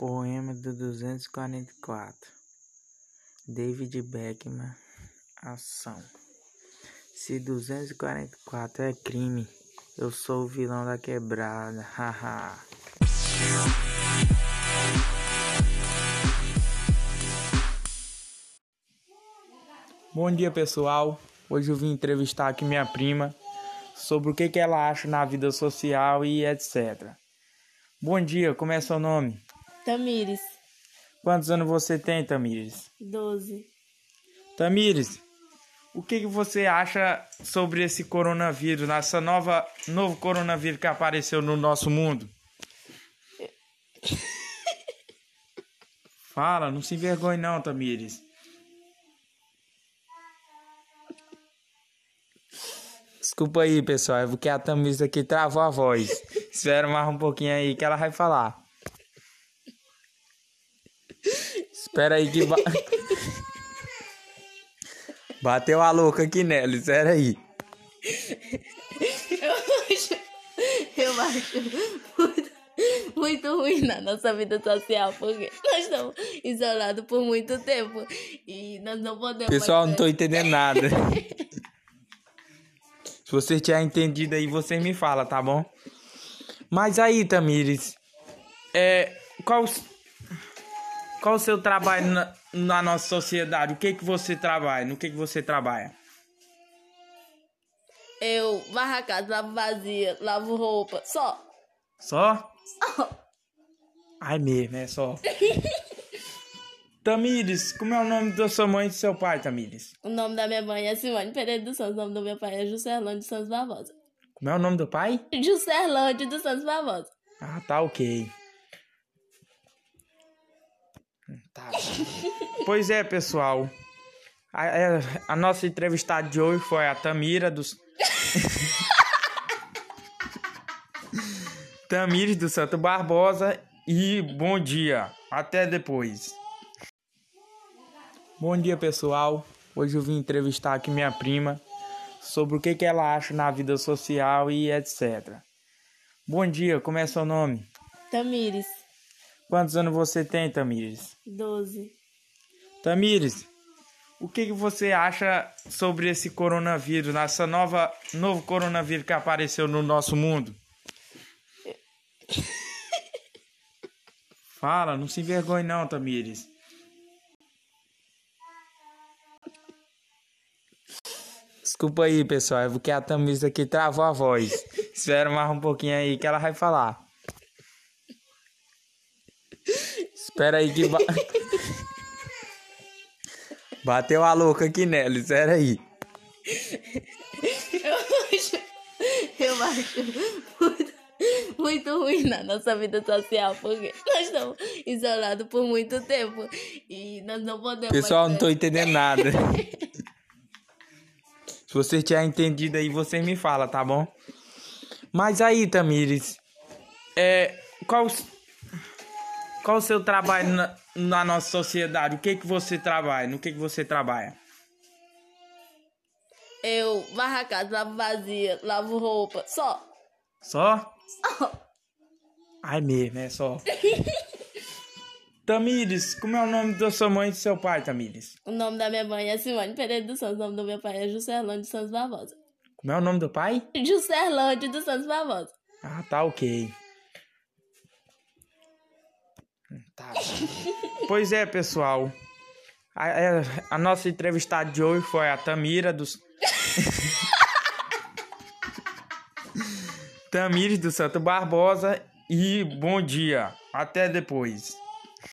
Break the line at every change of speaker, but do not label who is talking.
Poema do 244 David Beckman Ação Se 244 é crime, eu sou o vilão da quebrada, haha. Bom dia pessoal, hoje eu vim entrevistar aqui minha prima sobre o que, que ela acha na vida social e etc. Bom dia, como é seu nome?
Tamires,
Quantos anos você tem, Tamires?
12.
Tamires, o que, que você acha sobre esse coronavírus, essa nova novo coronavírus que apareceu no nosso mundo? Fala, não se envergonhe não, Tamires. Desculpa aí, pessoal, é porque a Tamires aqui travou a voz. Espera mais um pouquinho aí que ela vai falar. Espera aí que... Ba... Bateu a louca aqui nela, espera aí.
Eu acho, eu acho muito, muito ruim na nossa vida social, porque nós estamos isolados por muito tempo e nós não podemos.
Pessoal, não tô entendendo nada. Se você tiver entendido aí, você me fala, tá bom? Mas aí, Tamires, é, qual, qual o seu trabalho na, na nossa sociedade? O que que você trabalha? No que que você trabalha?
Eu varro a casa, lavo vazia, lavo roupa, só.
Só?
Só.
Ai mesmo, é só. Tamires, como é o nome da sua mãe e do seu pai, Tamires?
O nome da minha mãe é Simone Pereira dos Santos, o nome do meu pai é Juscelândio Santos Barbosa.
Como é o nome do pai?
Juscelândio dos Santos Barbosa.
Ah, tá ok. Tá. pois é, pessoal. A, é, a nossa entrevistada de hoje foi a Tamira dos. Tamires do Santo Barbosa. E bom dia. Até depois. Bom dia, pessoal. Hoje eu vim entrevistar aqui minha prima sobre o que, que ela acha na vida social e etc. Bom dia, como é seu nome?
Tamires,
Quantos anos você tem, Tamires?
12.
Tamires, o que, que você acha sobre esse coronavírus, essa nova novo coronavírus que apareceu no nosso mundo? Fala, não se envergonhe não, Tamires. Desculpa aí, pessoal, é porque a Tamires aqui travou a voz. Espera mais um pouquinho aí que ela vai falar. Espera aí que... Ba... Bateu a louca aqui nela, espera aí.
Eu acho, eu acho muito, muito ruim na nossa vida social, porque nós estamos isolados por muito tempo e nós não podemos.
Pessoal, não
mais-
tô entendendo nada. Se você tiver entendido aí, você me fala, tá bom? Mas aí, Tamires, é, qual, qual o seu trabalho na, na nossa sociedade? O que que você trabalha? No que que você trabalha?
Eu varro a casa, lavo vazia, lavo roupa, só.
Só?
Só.
Ai mesmo, é só. Tamires, como é o nome da sua mãe e do seu pai, Tamires?
O nome da minha mãe é Simone Pereira dos Santos, o nome do meu pai é Juscelândio Santos Barbosa.
Como é o nome do pai?
Juscelândio dos Santos Barbosa.
Ah, tá ok. Tá. pois é, pessoal. A, é, a nossa entrevistada de hoje foi a Tamira dos. Tamires do Santo Barbosa. E bom dia. Até depois.